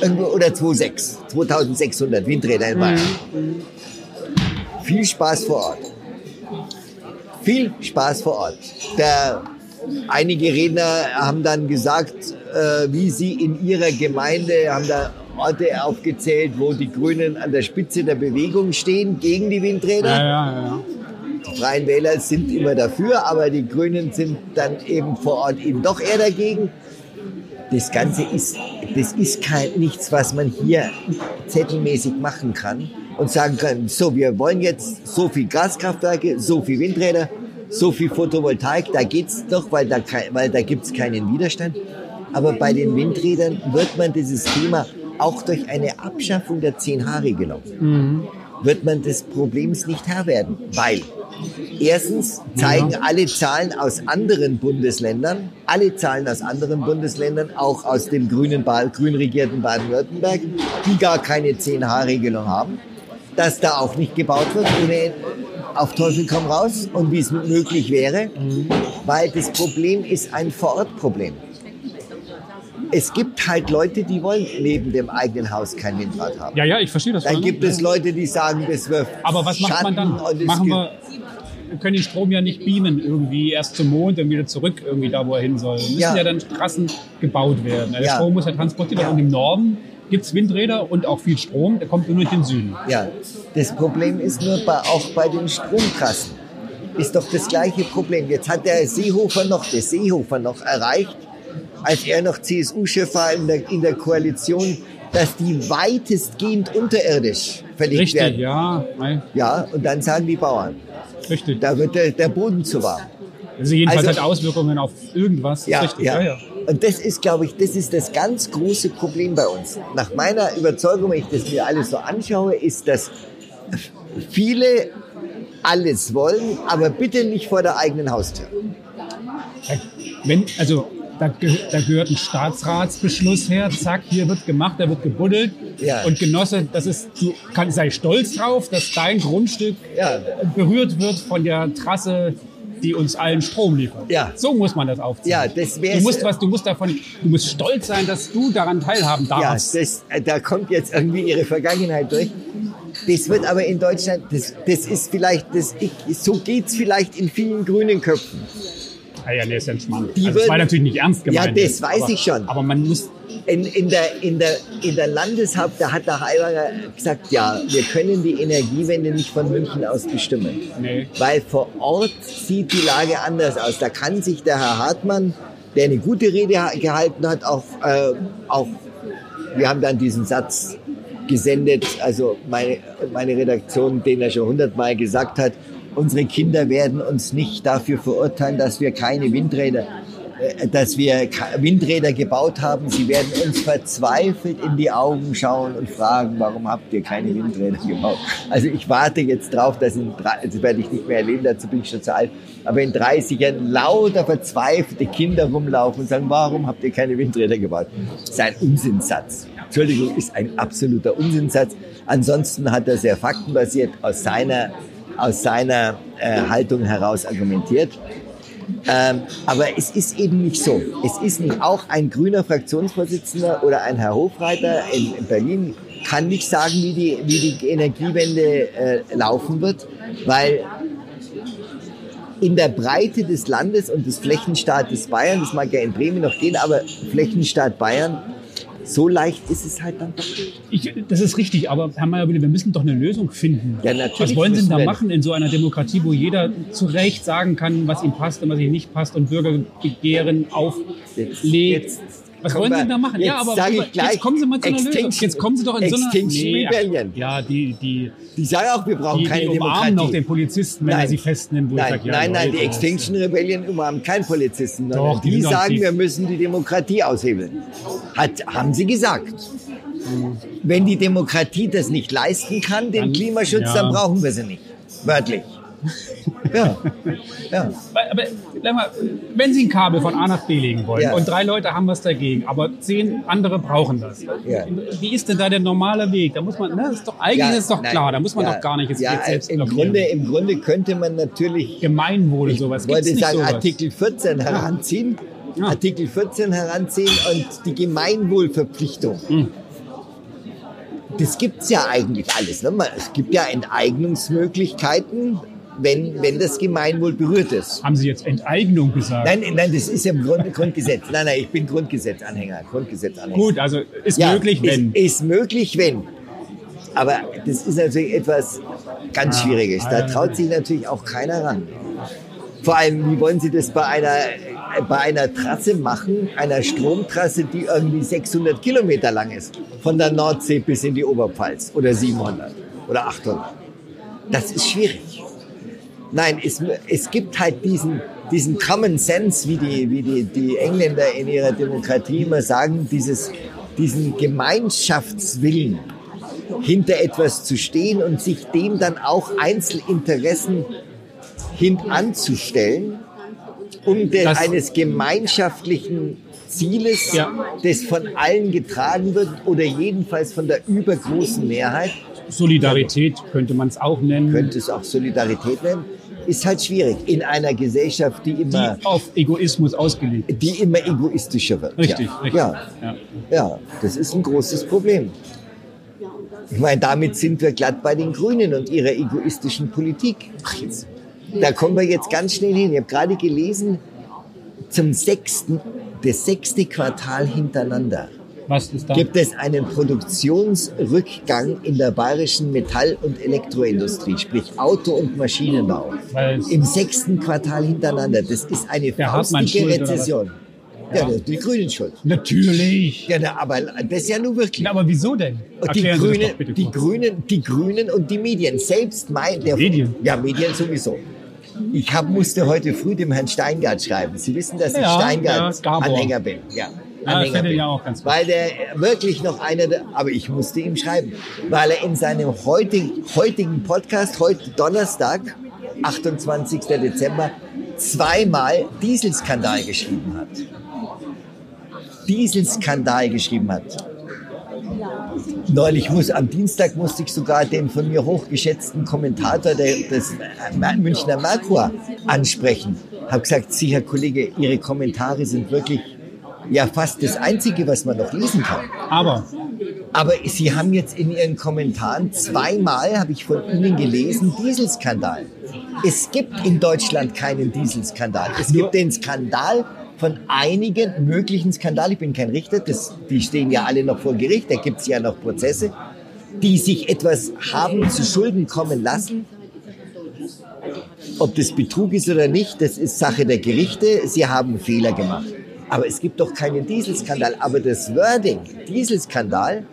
Irgendwo, oder 2,6, 2600 Windräder in Bayern. Viel Spaß vor Ort. Viel Spaß vor Ort. Der einige Redner haben dann gesagt, äh, wie sie in ihrer Gemeinde, haben da Orte aufgezählt, wo die Grünen an der Spitze der Bewegung stehen gegen die Windräder. Ja, ja, ja. Die Freien Wähler sind immer dafür, aber die Grünen sind dann eben vor Ort eben doch eher dagegen. Das Ganze ist, das ist kein, nichts, was man hier zettelmäßig machen kann und sagen kann, so, wir wollen jetzt so viel Gaskraftwerke, so viel Windräder, so viel Photovoltaik, da geht's doch, weil da, weil da gibt's keinen Widerstand. Aber bei den Windrädern wird man dieses Thema auch durch eine Abschaffung der 10H-Regelung wird man des Problems nicht Herr werden, weil erstens zeigen alle Zahlen aus anderen Bundesländern, alle Zahlen aus anderen Bundesländern, auch aus dem grünen, grün regierten Baden-Württemberg, die gar keine 10H-Regelung haben, dass da auch nicht gebaut wird, ohne auf Teufel komm raus und wie es möglich wäre, weil das Problem ist ein Vorortproblem. Es gibt halt Leute, die wollen neben dem eigenen Haus kein Windrad haben. Ja, ja, ich verstehe das. Dann gibt es Leute, die sagen, das wirft Aber was macht man Schatten dann? und es Machen wir, wir können den Strom ja nicht beamen, irgendwie erst zum Mond und wieder zurück, irgendwie da, wo er hin soll. Müssen ja, Ja. dann Trassen gebaut werden. Der Ja. Strom muss ja transportiert werden. Ja. Und im Norden gibt es Windräder und auch viel Strom, der kommt nur durch den Süden. Ja, das Problem ist nur bei, auch bei den Stromtrassen. Ist doch das gleiche Problem. Jetzt hat der Seehofer noch, der Seehofer noch erreicht, als er noch CSU-Chef war in der, in der Koalition, dass die weitestgehend unterirdisch verlegt Richtig, werden. ja. Nein, Ja, und dann sagen die Bauern, richtig. da wird der, der Boden zu warm. Also jedenfalls Also- hat Auswirkungen auf irgendwas. Ja, richtig. ja. Ja, ja. Und das ist, glaube ich, das ist das ganz große Problem bei uns. Nach meiner Überzeugung, wenn ich das mir alles so anschaue, ist, dass viele alles wollen, aber bitte nicht vor der eigenen Haustür. Wenn, also da, da gehört ein Staatsratsbeschluss her, zack, hier wird gemacht, da wird gebuddelt. Ja. Und Genosse, das ist, du kann, sei stolz drauf, dass dein Grundstück Ja. berührt wird von der Trasse, die uns allen Strom liefert. Ja. So muss man das aufziehen. Ja, das wär's- Du musst was, du musst davon, du musst stolz sein, dass du daran teilhaben Ja, darfst. das, äh, da kommt jetzt irgendwie ihre Vergangenheit durch. Das wird aber in Deutschland, das, das ist vielleicht, das, ich, so geht's vielleicht in vielen grünen Köpfen. Ah ja, nee, ist ja Schmarrn. Die Also, das war natürlich nicht ernst Ja, gemeint. das weiß aber, ich schon. Aber man muss, In, in, der, in, der, in der Landeshaupt, da hat der Heiwanger gesagt, ja, wir können die Energiewende nicht von München aus bestimmen. nee. Weil vor Ort sieht die Lage anders aus. Da kann sich der Herr Hartmann, der eine gute Rede ha- gehalten hat, auch, äh, auch wir haben dann diesen Satz gesendet, also meine, meine Redaktion, den er schon hundertmal gesagt hat, unsere Kinder werden uns nicht dafür verurteilen, dass wir keine Windräder äh, dass wir Windräder gebaut haben. Sie werden uns verzweifelt in die Augen schauen und fragen, warum habt ihr keine Windräder gebaut? Also ich warte jetzt drauf, dass in das werde ich nicht mehr erleben, dazu bin ich schon zu alt, aber in 30 Jahren lauter verzweifelte Kinder rumlaufen und sagen, warum habt ihr keine Windräder gebaut? Das ist ein Unsinnssatz. Entschuldigung, ist ein absoluter Unsinnssatz. Ansonsten hat er sehr faktenbasiert aus seiner, aus seiner äh, Haltung heraus argumentiert. Ähm, aber es ist eben nicht so. Es ist nicht auch ein grüner Fraktionsvorsitzender oder ein Herr Hofreiter in, in Berlin kann nicht sagen, wie die, wie die Energiewende äh, laufen wird, weil in der Breite des Landes und des Flächenstaates Bayern, das mag ja in Bremen noch gehen, aber Flächenstaat Bayern, so leicht ist es halt dann doch nicht. Ich, das ist richtig, aber Herr Mayer-Wille, wir müssen doch eine Lösung finden. Ja, natürlich was wollen Sie denn da machen in so einer Demokratie, wo jeder zu Recht sagen kann, was ihm passt und was ihm nicht passt und Bürgerbegehren auflegt? jetzt was wollen Sie denn da machen? jetzt ja, aber sag ich gleich, jetzt kommen Sie mal zu einer Lösung. Extinction- Jetzt kommen Sie doch in so einer... Extinction Nee, Rebellion. Ja, die, die, Die sagen auch, wir brauchen die, die keine umarmen Demokratie. noch den Polizisten, wenn er Nein. sie festnimmt. Nein, sag, ja, nein, nein, die Extinction Rebellion umarmen kein Polizisten, Doch, die die, sagen, aktiv. wir müssen die Demokratie aushebeln. Hat, haben sie gesagt. Wenn die Demokratie das nicht leisten kann, den Dann- Klimaschutz, ja. dann brauchen wir sie nicht. Wörtlich. Ja. ja. Aber mal, wenn Sie ein Kabel von A nach B legen wollen Ja. und drei Leute haben was dagegen, aber zehn andere brauchen das. Ja. Wie ist denn da der normale Weg? Da muss man, ne, ist doch, eigentlich Ja, ist es doch nein, klar, da muss man doch gar nicht jetzt, selbst im blockieren. Grunde, Im Grunde könnte man natürlich Gemeinwohl und Ich sowas. wollte Gibt's nicht sagen, sowas? Artikel 14 heranziehen. Artikel 14 heranziehen und die Gemeinwohlverpflichtung. Hm. Das gibt's ja eigentlich alles. Ne? Es gibt ja Enteignungsmöglichkeiten wenn, wenn das Gemeinwohl berührt ist. Haben Sie jetzt Enteignung gesagt? Nein, nein, das ist ja im Grund, Grundgesetz. Nein, nein, ich bin Grundgesetzanhänger. Grundgesetzanhänger. Gut, also ist Ja, möglich, wenn. Ist, ist möglich, wenn. Aber das ist natürlich etwas ganz Ja, Schwieriges. Da ja, traut sich natürlich auch keiner ran. Vor allem, wie wollen Sie das bei einer, bei einer Trasse machen, einer Stromtrasse, die irgendwie 600 Kilometer lang ist, von der Nordsee bis in die Oberpfalz oder 700 oder 800? Das ist schwierig. Nein, es, es gibt halt diesen, diesen Common Sense, wie, die, wie die, die Engländer in ihrer Demokratie immer sagen, dieses, diesen Gemeinschaftswillen hinter etwas zu stehen und sich dem dann auch Einzelinteressen hintanzustellen, um Das- eines gemeinschaftlichen Zieles, Ja. das von allen getragen wird oder jedenfalls von der übergroßen Mehrheit, Solidarität könnte man es auch nennen. könnte es auch Solidarität nennen, ist halt schwierig in einer Gesellschaft, die die immer, auf Egoismus ausgelegt ist. die immer egoistischer wird. Richtig, ja. richtig. Ja, Ja. ja, das ist ein großes Problem. Ich meine, damit sind wir glatt bei den Grünen und ihrer egoistischen Politik. Da kommen wir jetzt ganz schnell hin. Ich habe gerade gelesen, zum sechsten, das sechste Quartal hintereinander Was ist da? gibt es einen Produktionsrückgang in der bayerischen Metall- und Elektroindustrie, sprich Auto- und Maschinenbau. Im sechsten Quartal hintereinander. Das ist eine faustige? Rezession. Ja, die- die Grünen schuld. Natürlich. Ja, na, aber das ist ja nur wirklich. Na, aber wieso denn? Die Grünen, die. Grünen, die Grünen und die Medien. Selbst mein, der, Medien? Ja, Medien sowieso. Ich hab, musste heute früh dem Herrn Steingart schreiben. Sie wissen, dass ich Ja, ja, Steingart Gabor. Anhänger bin. Ja, Ja, ich finde ja auch ganz gut. Weil der wirklich noch einer der, aber ich musste ihm schreiben, weil er in seinem heutigen, heutigen Podcast, heute Donnerstag, 28. Dezember, zweimal Dieselskandal geschrieben hat. Dieselskandal geschrieben hat. Neulich muss, am Dienstag musste ich sogar den von mir hochgeschätzten Kommentator der, des Münchner Merkur ansprechen. Hab gesagt, Sie, Herr Kollege, Ihre Kommentare sind wirklich ja fast das Einzige, was man noch lesen kann. Aber Aber Sie haben jetzt in Ihren Kommentaren zweimal, habe ich von Ihnen gelesen, Dieselskandal. Es gibt in Deutschland keinen Dieselskandal. Es gibt den Skandal von einigen möglichen Skandalen. Ich bin kein Richter, das, die stehen ja alle noch vor Gericht, da gibt es ja noch Prozesse, die sich etwas haben zu Schulden kommen lassen. Ob das Betrug ist oder nicht, das ist Sache der Gerichte. Sie haben Fehler gemacht. Aber es gibt doch keinen Dieselskandal. Aber das Wording, Dieselskandal,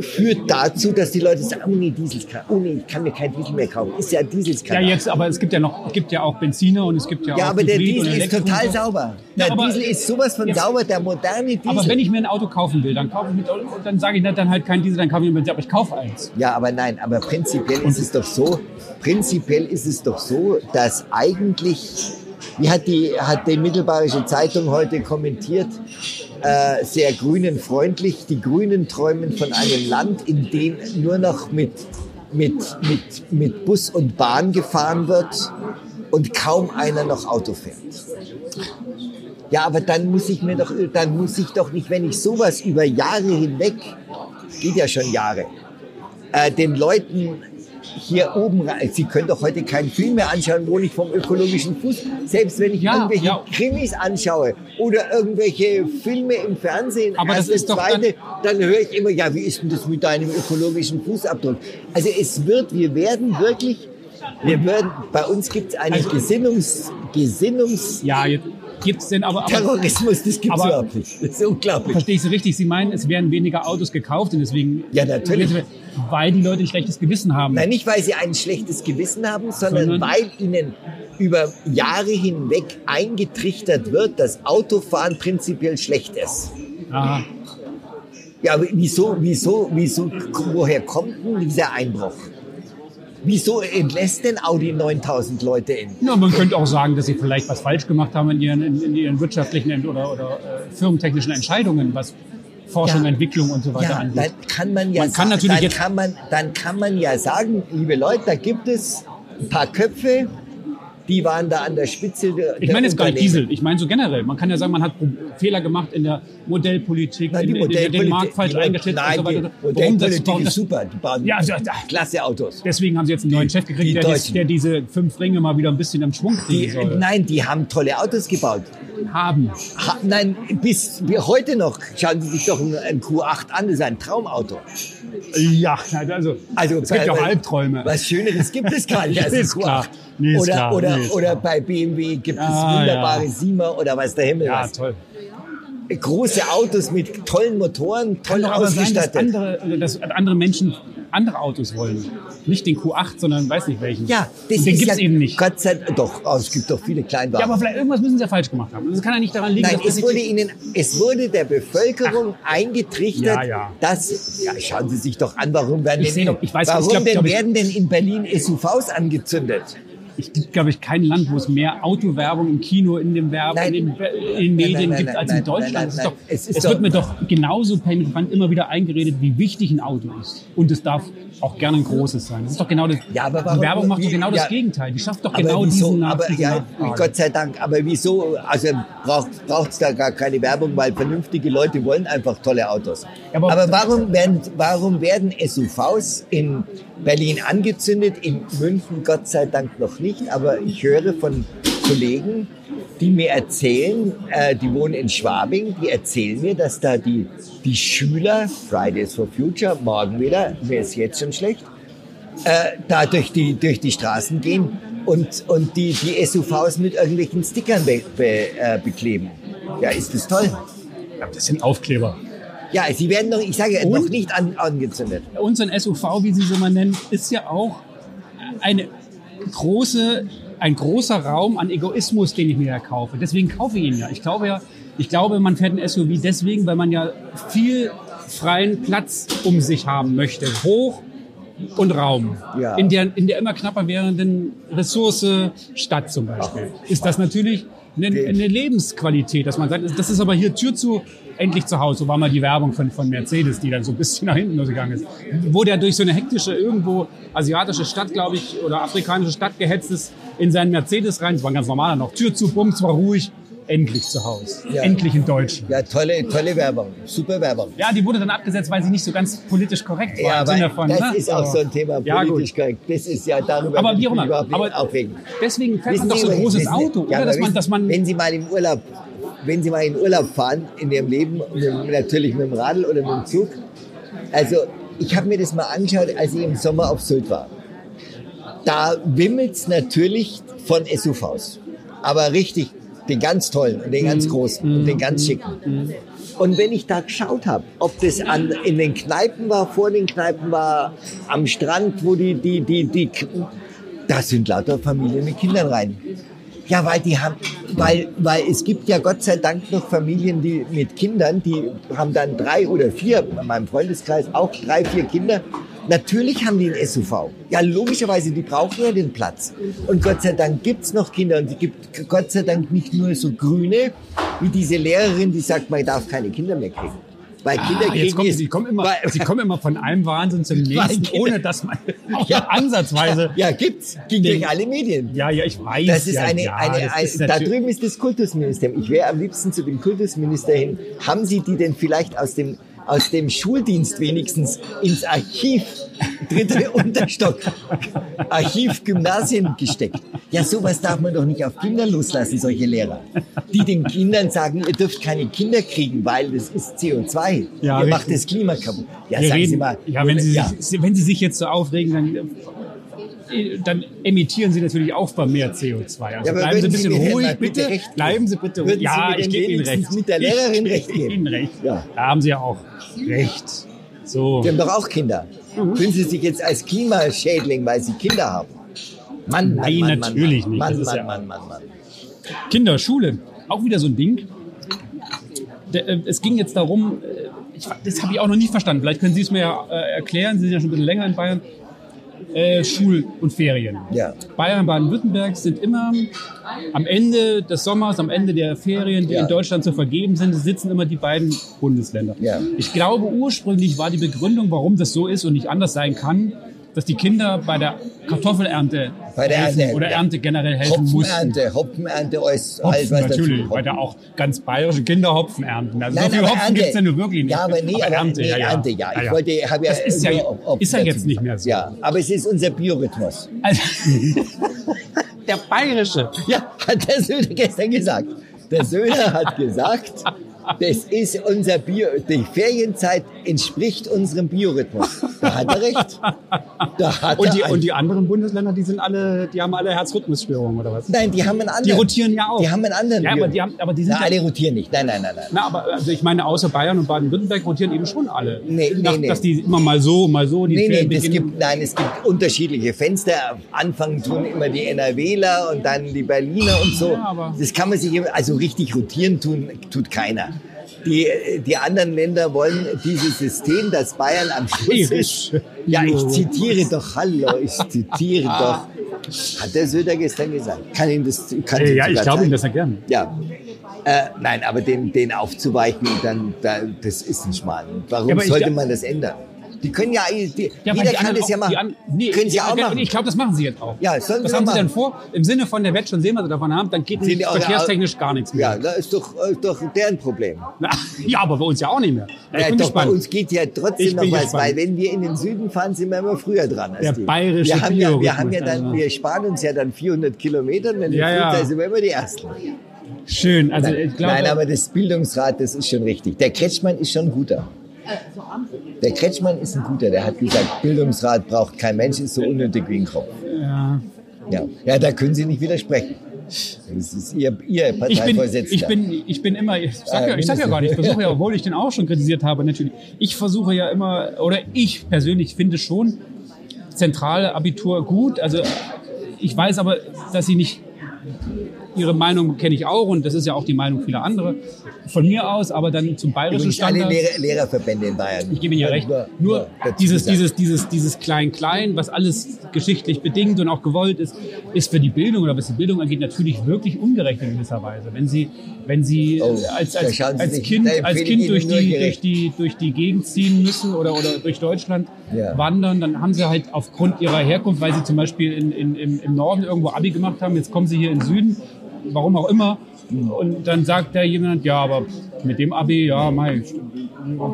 führt dazu, dass die Leute sagen, oh nee, Dieselskandal, oh nee, ich kann mir kein Diesel mehr kaufen. Ist ja ein ja Dieselskandal. jetzt, aber es gibt ja noch, es gibt ja auch Benziner und es gibt ja, Ja, auch aber der Hybrid und Diesel ist total und sauber. Ja, Der aber- Diesel ist sowas von Ja. sauber, der moderne Diesel. Aber wenn ich mir ein Auto kaufen will, dann kaufe ich mit, und dann sage ich nicht, dann halt kein Diesel, dann kaufe ich mit aber ich kaufe eins. Ja, aber nein, aber prinzipiell ist es doch so, prinzipiell ist es doch so, dass eigentlich, wie hat die, hat die Mittelbayerische Zeitung heute kommentiert, äh, sehr grünenfreundlich, die Grünen träumen von einem Land, in dem nur noch mit, mit, mit, mit Bus und Bahn gefahren wird und kaum einer noch Auto fährt. Ja, aber dann muss ich mir doch, dann muss ich doch nicht, wenn ich sowas über Jahre hinweg, geht ja schon Jahre, äh, den Leuten hier oben, rein- Sie können doch heute keinen Film mehr anschauen, wo nicht vom ökologischen Fuß, selbst wenn ich Ja, irgendwelche ja. Krimis anschaue oder irgendwelche Filme im Fernsehen, Aber das erste, ist doch zweite, dann höre ich immer, ja, wie ist denn das mit deinem ökologischen Fußabdruck? Also es wird, wir werden wirklich, wir werden, bei uns gibt es einen Also- Gesinnungs, Gesinnungs, Ja, jetzt gibt's denn aber, aber Terrorismus, das gibt's Aber- überhaupt nicht. Das ist unglaublich. verstehe ich Sie richtig? Sie meinen, es werden weniger Autos gekauft und deswegen, Ja, natürlich. Weil die Leute ein schlechtes Gewissen haben. Nein, nicht weil sie ein schlechtes Gewissen haben, sondern, Sondern- weil ihnen über Jahre hinweg eingetrichtert wird, dass Autofahren prinzipiell schlecht ist. Aha. Ja, wieso, wieso, wieso, woher kommt denn dieser Einbruch? Wieso entlässt denn Audi 9000 Leute in? Ja, man könnte auch sagen, dass sie vielleicht was falsch gemacht haben in ihren, in, in ihren wirtschaftlichen oder, oder äh, firmentechnischen Entscheidungen, was Forschung, Ja. Entwicklung und so weiter Ja, angeht. dann kann man ja Man kann natürlich dann jetzt- kann man, dann kann man ja sagen, liebe Leute, da gibt es ein paar Köpfe, die waren da an der Spitze. Der, Ich meine jetzt gar nicht. Diesel, ich meine so generell. Man kann ja sagen, man hat Fehler gemacht in der Modellpolitik, Nein, die in, in, in den Modellpolitik- Markt falsch die- eingeschätzt Nein, und so weiter. die Warum das, Modellpolitik warum ist das, super. Die bauen Ja, also, (laughs) klasse Autos. deswegen haben sie jetzt einen neuen Chef die gekriegt, der, dies- der diese fünf Ringe mal wieder ein bisschen am Schwung kriegen Die, soll. nein, die haben tolle Autos gebaut. Haben. Ha, nein, bis heute noch. Schauen Sie sich doch ein, ein Q8 an, das ist ein Traumauto. Ja, also, Also es gibt ja auch Albträume. Was Schöneres gibt es gar nicht als ein (laughs) Ist klar. Q8. Nee, ist oder klar. Oder, bei BMW gibt es Ah, wunderbare ja. Siemer oder weiß der Himmel Ja, was. toll. Große Autos mit tollen Motoren, Kann toll doch aber sein, dass ausgestattet. andere, dass andere Menschen andere Autos wollen. Nicht den Q8, sondern weiß nicht welchen. ja, das Und den ist gibt's ja, eben nicht. Gott sei Dank, doch, oh, es gibt doch viele Kleinwagen. Ja, aber vielleicht irgendwas müssen sie ja falsch gemacht haben. Das kann ja nicht daran liegen, Nein, es wurde ihnen, es wurde der Bevölkerung (laughs) eingetrichtert, Ja, ja. dass, ja, schauen Sie sich doch an, warum werden Ich seh denn, doch- ich weiß, warum ich glaub- denn glaub ich- werden denn in Berlin SUVs angezündet? Es gibt, glaube ich, kein Land, wo es mehr Autowerbung im Kino, in den Werben, Nein. in den, in Medien nein, nein, gibt nein, als in Deutschland. es, doch, wird mir doch genauso penetrant immer wieder eingeredet, wie wichtig ein Auto ist. Und es darf auch gerne ein großes sein. Das ist doch genau das. Ja, aber warum- die Werbung macht doch genau das ja. Gegenteil. Die schafft doch genau wieso, diesen aber ja. Gott sei Dank, aber wieso, also braucht es da gar keine Werbung, weil vernünftige Leute wollen einfach tolle Autos. Aber- aber warum werden, warum werden SUVs in Berlin angezündet, in München Gott sei Dank noch nicht, aber ich höre von Kollegen, die mir erzählen, äh, die wohnen in Schwabing, die erzählen mir, dass da die, die Schüler, Fridays for Future, morgen wieder, mir ist jetzt schon schlecht, äh, da durch die, durch die Straßen gehen und, und die, die SUVs mit irgendwelchen Stickern be, be, äh, bekleben. Ja, ist das toll. Das sind Aufkleber. Ja, sie werden noch, ich sage ja, noch Und? nicht an, angezündet. Unser SUV, wie Sie es immer nennen, ist ja auch eine große, ein großer Raum an Egoismus, den ich mir ja kaufe. Deswegen kaufe ich ihn ja. Ich glaube ja, ich glaube, man fährt ein SUV deswegen, weil man ja viel freien Platz um sich haben möchte. Hoch und Raum. Ja. In, der, in der immer knapper werdenden Ressource Stadt zum Beispiel. Ist das natürlich eine, eine Lebensqualität, dass man sagt, das ist aber hier Tür zu, endlich zu Hause. So war mal die Werbung von, von Mercedes, die dann so ein bisschen (laughs) nach hinten gegangen ist. Wo der durch so eine hektische, irgendwo asiatische Stadt, glaube ich, oder afrikanische Stadt gehetzt ist, in seinen Mercedes rein. Das war ein ganz normaler noch. Tür zu, bumm, es war ruhig. Endlich zu Hause. Ja. Endlich in Deutschland. Ja, tolle, tolle Werbung. Super Werbung. Ja, die wurde dann abgesetzt, weil sie nicht so ganz politisch korrekt war. Ja, im Sinne von, das ne? ist auch so ein Thema Ja, politisch korrekt. Das ist ja darüber Aber wie auch immer. überhaupt nicht Aber aufregen. deswegen fährt man Wissen doch Sie, so ein großes wissen Auto, ja, oder? Dass man, dass man, wenn Sie mal im Urlaub, wenn Sie mal in Urlaub fahren in Ihrem Leben, natürlich mit dem Radl oder mit dem Zug. Also ich habe mir das mal angeschaut, als ich im Sommer auf Sylt war. Da wimmelt's natürlich von SUVs, aber richtig den ganz tollen und den Mhm. ganz großen und den ganz schicken. Und wenn ich da geschaut habe, ob das an, in den Kneipen war, vor den Kneipen war, am Strand, wo die, die, die, die, da sind lauter Familien mit Kindern rein. Ja, weil die haben, weil, weil es gibt ja Gott sei Dank noch Familien, die mit Kindern, die haben dann drei oder vier, in meinem Freundeskreis auch drei, vier Kinder. Natürlich haben die ein SUV. Ja, logischerweise, die brauchen ja den Platz. Und Gott sei Dank gibt's noch Kinder und es gibt Gott sei Dank nicht nur so Grüne, wie diese Lehrerin, die sagt, man darf keine Kinder mehr kriegen. Weil Kinder ah, jetzt kommen, ist- sie, kommen immer, weil- sie kommen immer von einem Wahnsinn zum (laughs) nächsten, Kinder- ohne dass man (laughs) auch Ja. ansatzweise... Ja, gibt's. Ging Den- durch alle Medien. Ja, ja, ich weiß. Das ist ja, eine, ja, eine, das ein, ist da drüben ist das Kultusministerium. Ich wäre am liebsten zu dem Kultusminister hin. Haben Sie die denn vielleicht aus dem, aus dem Schuldienst wenigstens ins Archiv, dritte (laughs) Unterstock, Archiv Gymnasien gesteckt? Ja, sowas darf man doch nicht auf Kinder loslassen, solche Lehrer. Die den Kindern sagen, ihr dürft keine Kinder kriegen, weil das ist CO2. Ja, ihr macht richtig. das Klima kaputt. Ja, Wir sagen Sie reden, mal. ja, wenn Sie, ja. Sich, wenn Sie sich jetzt so aufregen, dann, dann emittieren Sie natürlich auch bei mehr CO2. Also Ja, bleiben Sie ein bisschen ruhig, mal bitte bitte. Bleiben Sie bitte ruhig. Ja, ich gebe Ihnen recht. mit der Lehrerin ich, recht geben? Ihnen recht. Ja. Da haben Sie ja auch recht. So. Sie haben doch auch Kinder. Mhm. Fühlen Sie sich jetzt als Klimaschädling, weil Sie Kinder haben? Mann, Mann, Nein, Mann, natürlich Mann, nicht. Mann, Mann, ja- Mann, Mann, Mann. Kinder, Schule, auch wieder so ein Ding. Äh, Es ging jetzt darum, äh, das habe ich auch noch nicht verstanden, vielleicht können Sie es mir ja äh, erklären, Sie sind ja schon ein bisschen länger in Bayern, äh, Schul- und Ferien. Ja. Bayern, Baden-Württemberg sind immer am Ende des Sommers, am Ende der Ferien, die Ja. in Deutschland zu vergeben sind, sitzen immer die beiden Bundesländer. Ja. Ich glaube, ursprünglich war die Begründung, warum das so ist und nicht anders sein kann, dass die Kinder bei der Kartoffelernte Bei der helfen Ernte, oder ja. Ernte generell helfen mussten. Hopfenernte, Hopfenernte, alles, alles Hopfen was dazu natürlich, kommt. weil da auch ganz bayerische Kinder Hopfen ernten. Also Nein, so viel Hopfen Ernte. gibt's ja nur wirklich nicht. Ja, aber nee, aber Ernte, nee, ja, ja. Ernte, ja. Ich wollte, habe ja, Das ist ja, ist ja jetzt dazu nicht mehr so. Ja, aber es ist unser Biorhythmus. Also, der bayerische. Ja, hat der Söder gestern gesagt. Der Söder hat gesagt, das ist unser Bio, die Ferienzeit entspricht unserem Biorhythmus. Da hat er recht. Da hat Und die, er und die anderen Bundesländer, die sind alle, die haben alle Herzrhythmusstörungen oder was? Nein, die haben einen anderen. Die rotieren ja auch. Die haben einen anderen. Ja, aber die haben- aber die sind Na, ja- alle rotieren nicht. Nein, nein, nein, nein. Na, aber also ich meine, außer Bayern und Baden-Württemberg rotieren eben schon alle. Nee, nee, Nach, nee. Dass die immer mal so, mal so. Die Nee, nee, Ferien beginnen. gibt, nein, es gibt unterschiedliche Fenster. Anfangen tun immer die NRWler und dann die Berliner und so. Ja, aber- das kann man sich, immer- also richtig rotieren tun, tut keiner. Die, die anderen Länder wollen dieses System, das Bayern am Schluss ist. Ja, ich zitiere doch, hallo, ich zitiere doch. Hat der Söder gestern gesagt. Kann ihn das, kann Äh, ja, ich glaube ihm das ja gern. Ja. Äh, nein, aber den, den aufzuweichen, dann, da, das ist ein Schmarrn. Warum Ja, sollte glaub- man das ändern? Die können ja, die, Ja, jeder die kann das ja auch- machen. die an- nee, können sie ja, auch machen. Ich glaube, das machen sie jetzt auch. Ja, sollen Was haben sie denn machen. vor? Im Sinne von der Wett schon sehen, was sie davon haben, dann geht Sind die auch- verkehrstechnisch gar nichts mehr. Ja, das ist doch, äh, doch deren Problem. Na, (laughs) ja, aber bei uns ja auch nicht mehr. Ja, Ja, doch, gespannt. bei uns geht ja trotzdem noch was, gespannt. weil wenn wir in den Süden fahren, sind wir immer früher dran. Als Der die. bayerische wir haben, ja, wir haben ja dann, also. wir sparen uns ja dann 400 Kilometer wenn wir Ja, ja. Sind wir immer die Ersten. Schön. Also Nein, ich glaube, nein, aber das Bildungsrat, das ist schon richtig. Der Kretschmann ist schon guter. Der Kretschmann ist ein guter. Der hat gesagt, Bildungsrat braucht kein Mensch, ist so unnötig wie ein Kopf. ja. Ja, ja da können Sie nicht widersprechen. Das ist Ihr, Ihr ich bin, Parteivorsitzender. ich bin, ich bin immer, ich sag, Äh, ja, ich sag ja gar nicht, ich versuche ja, obwohl ich den auch schon kritisiert habe, natürlich. Ich versuche ja immer, oder ich persönlich finde schon zentrale Abitur gut. Also ich weiß aber, dass sie nicht ihre Meinung kenne ich auch und das ist ja auch die Meinung vieler andere von mir aus, aber dann zum bayerischen Übrigens alle Standard. Lehrer, Lehrerverbände in Bayern. Ich gebe Ihnen ja recht. Nur- dazu dieses, dieses, dieses, dieses Klein-Klein, was alles geschichtlich bedingt und auch gewollt ist, ist für die Bildung oder was die Bildung angeht natürlich wirklich ungerecht in gewisser Weise. Wenn Sie, wenn Sie Oh, als, als, als Kind, als Kind durch die, durch die, durch die Gegend ziehen müssen oder, oder durch Deutschland Ja. wandern, dann haben Sie halt aufgrund Ihrer Herkunft, weil Sie zum Beispiel in, in, im, im Norden irgendwo Abi gemacht haben, jetzt kommen Sie hier in den Süden, warum auch immer, und dann sagt da jemand, ja, aber mit dem Abi, ja, mei,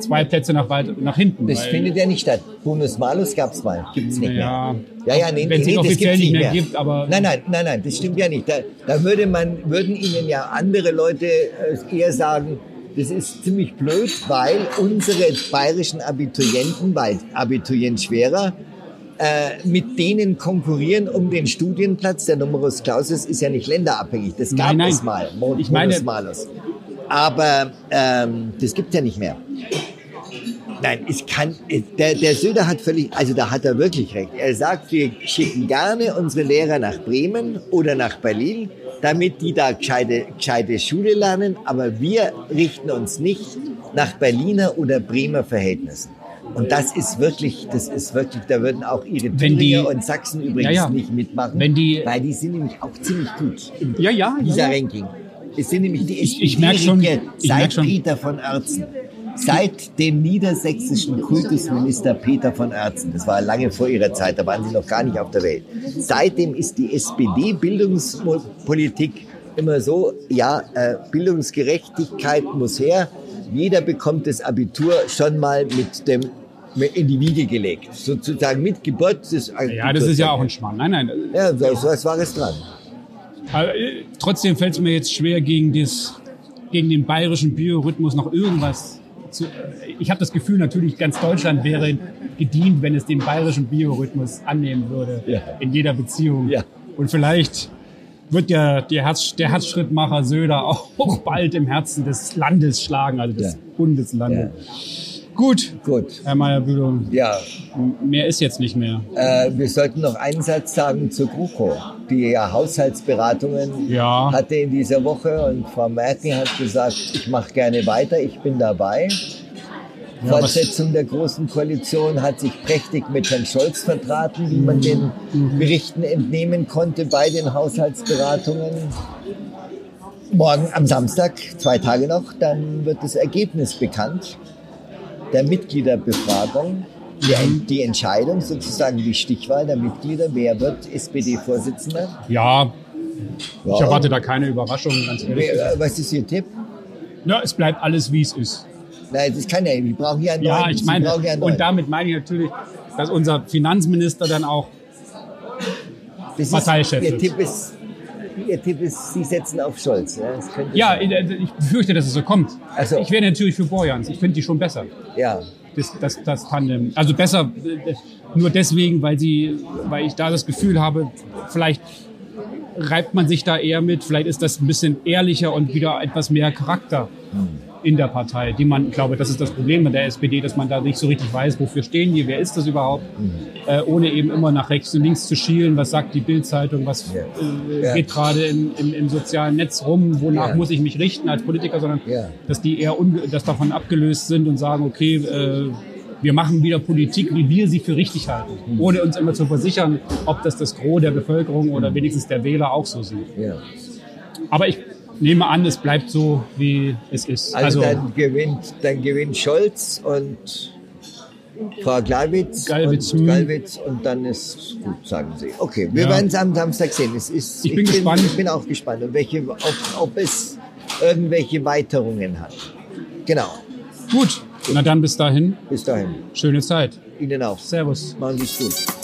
zwei Plätze nach, weit, nach hinten. Das findet ja nicht statt. Bonus Malus gab es mal. Gibt es nicht Ja. mehr. Ja, ja, nee, Wenn es nee, offiziell nicht mehr gibt, aber- Nein, nein, nein, nein, das stimmt ja nicht. Da, da würde man, würden Ihnen ja andere Leute äh, eher sagen, das ist ziemlich blöd, weil unsere bayerischen Abiturienten, weil Abiturient schwerer, mit denen konkurrieren um den Studienplatz. Der Numerus Clausus ist ja nicht länderabhängig. Das gab Nein, nein. es mal. Mo- Ich meine- Malus. Aber ähm, das gibt ja nicht mehr. Nein, ich kann, der, der Söder hat völlig, also da hat er wirklich recht. Er sagt, wir schicken gerne unsere Lehrer nach Bremen oder nach Berlin, damit die da gescheite, gescheite Schule lernen, aber wir richten uns nicht nach Berliner oder Bremer Verhältnissen. Und das ist wirklich, das ist wirklich, da würden auch ihre Thüringer und Sachsen übrigens Ja, ja. nicht mitmachen, Wenn die- weil die sind nämlich auch ziemlich gut in Ja, ja, dieser. Ranking. Es sind nämlich die Ich- ich merk schon, ich seit schon. Peter von Oertzen. Seit dem niedersächsischen Kultusminister Peter von Oertzen, das war lange vor ihrer Zeit, da waren sie noch gar nicht auf der Welt. Seitdem ist die SPD-Bildungspolitik immer so, ja, äh, Bildungsgerechtigkeit muss her. Jeder bekommt das Abitur schon mal mit dem in die Wiege gelegt, sozusagen mit Geburt des Ja, das ist ja auch ein Schmarrn. Nein, nein. Ja, so was war es dran. Aber, äh, trotzdem fällt es mir jetzt schwer, gegen, das, gegen den bayerischen Biorhythmus noch irgendwas zu. Ich habe das Gefühl, natürlich ganz Deutschland wäre gedient, wenn es den bayerischen Biorhythmus annehmen würde. Ja. In jeder Beziehung. Ja. Und vielleicht wird ja der, Herz, der Herzschrittmacher Söder (laughs) auch bald im Herzen des Landes schlagen, also des Ja. Bundeslandes. Gut, Gut. Herr Mayer-Bülow, Ja, mehr ist jetzt nicht mehr. Äh, wir sollten noch einen Satz sagen zur GroKo, die ja Haushaltsberatungen Ja. hatte in dieser Woche und Frau Merkel hat gesagt, ich mache gerne weiter, ich bin dabei. Fortsetzung der Großen Koalition hat sich prächtig mit Herrn Scholz vertraten, wie man den Berichten entnehmen konnte bei den Haushaltsberatungen. Morgen am Samstag, zwei Tage noch, dann wird das Ergebnis bekannt der Mitgliederbefragung. Die, die Entscheidung, sozusagen die Stichwahl der Mitglieder, wer wird SPD-Vorsitzender? Ja, ich erwarte da keine Überraschung, ganz ehrlich. Äh, Was ist Ihr Tipp? Ja, es bleibt alles, wie es ist. Nein, das kann ja, wir brauchen ja einen Ja, neuen. ich Sie meine, ja neuen. und damit meine ich natürlich, dass unser Finanzminister dann auch Das ist, Parteichef Ihr wird. Tipp ist, Ihr Tipp ist, Sie setzen auf Scholz. Ja, Ja, sein. ich ich befürchte, dass es so kommt. Also- Ich wäre natürlich für Borjans. Ich finde die schon besser. ja. Das, das, das Tandem. Also besser äh, nur deswegen, weil sie, weil ich da das Gefühl habe, vielleicht reibt man sich da eher mit. Vielleicht ist das ein bisschen ehrlicher und wieder etwas mehr Charakter in der Partei, die man, ich glaube, das ist das Problem mit der SPD, dass man da nicht so richtig weiß, wofür stehen die, wer ist das überhaupt, äh, ohne eben immer nach rechts und links zu schielen, was sagt die Bildzeitung, was Ja. äh, Ja. geht gerade im, im, im sozialen Netz rum, wonach Ja. muss ich mich richten als Politiker, sondern dass die eher dass davon abgelöst sind und sagen, okay, äh, wir machen wieder Politik, wie wir sie für richtig halten, Mhm. ohne uns immer zu versichern, ob das das Gros der Bevölkerung oder wenigstens der Wähler auch so sieht. Aber ich nehme an, es bleibt so, wie es ist. Also, dann, gewinnt, dann gewinnt Scholz und Frau Gleiwitz, Gallwitz, und hm. Gallwitz und dann ist gut, sagen Sie. Okay, wir Ja. werden es am Samstag sehen. Es ist, Ich bin gespannt. Ich bin auch gespannt, und welche, ob, ob es irgendwelche Weiterungen hat. Genau, gut, na dann bis dahin, bis dahin. schöne Zeit. Ihnen auch. Servus. Machen Sie es gut.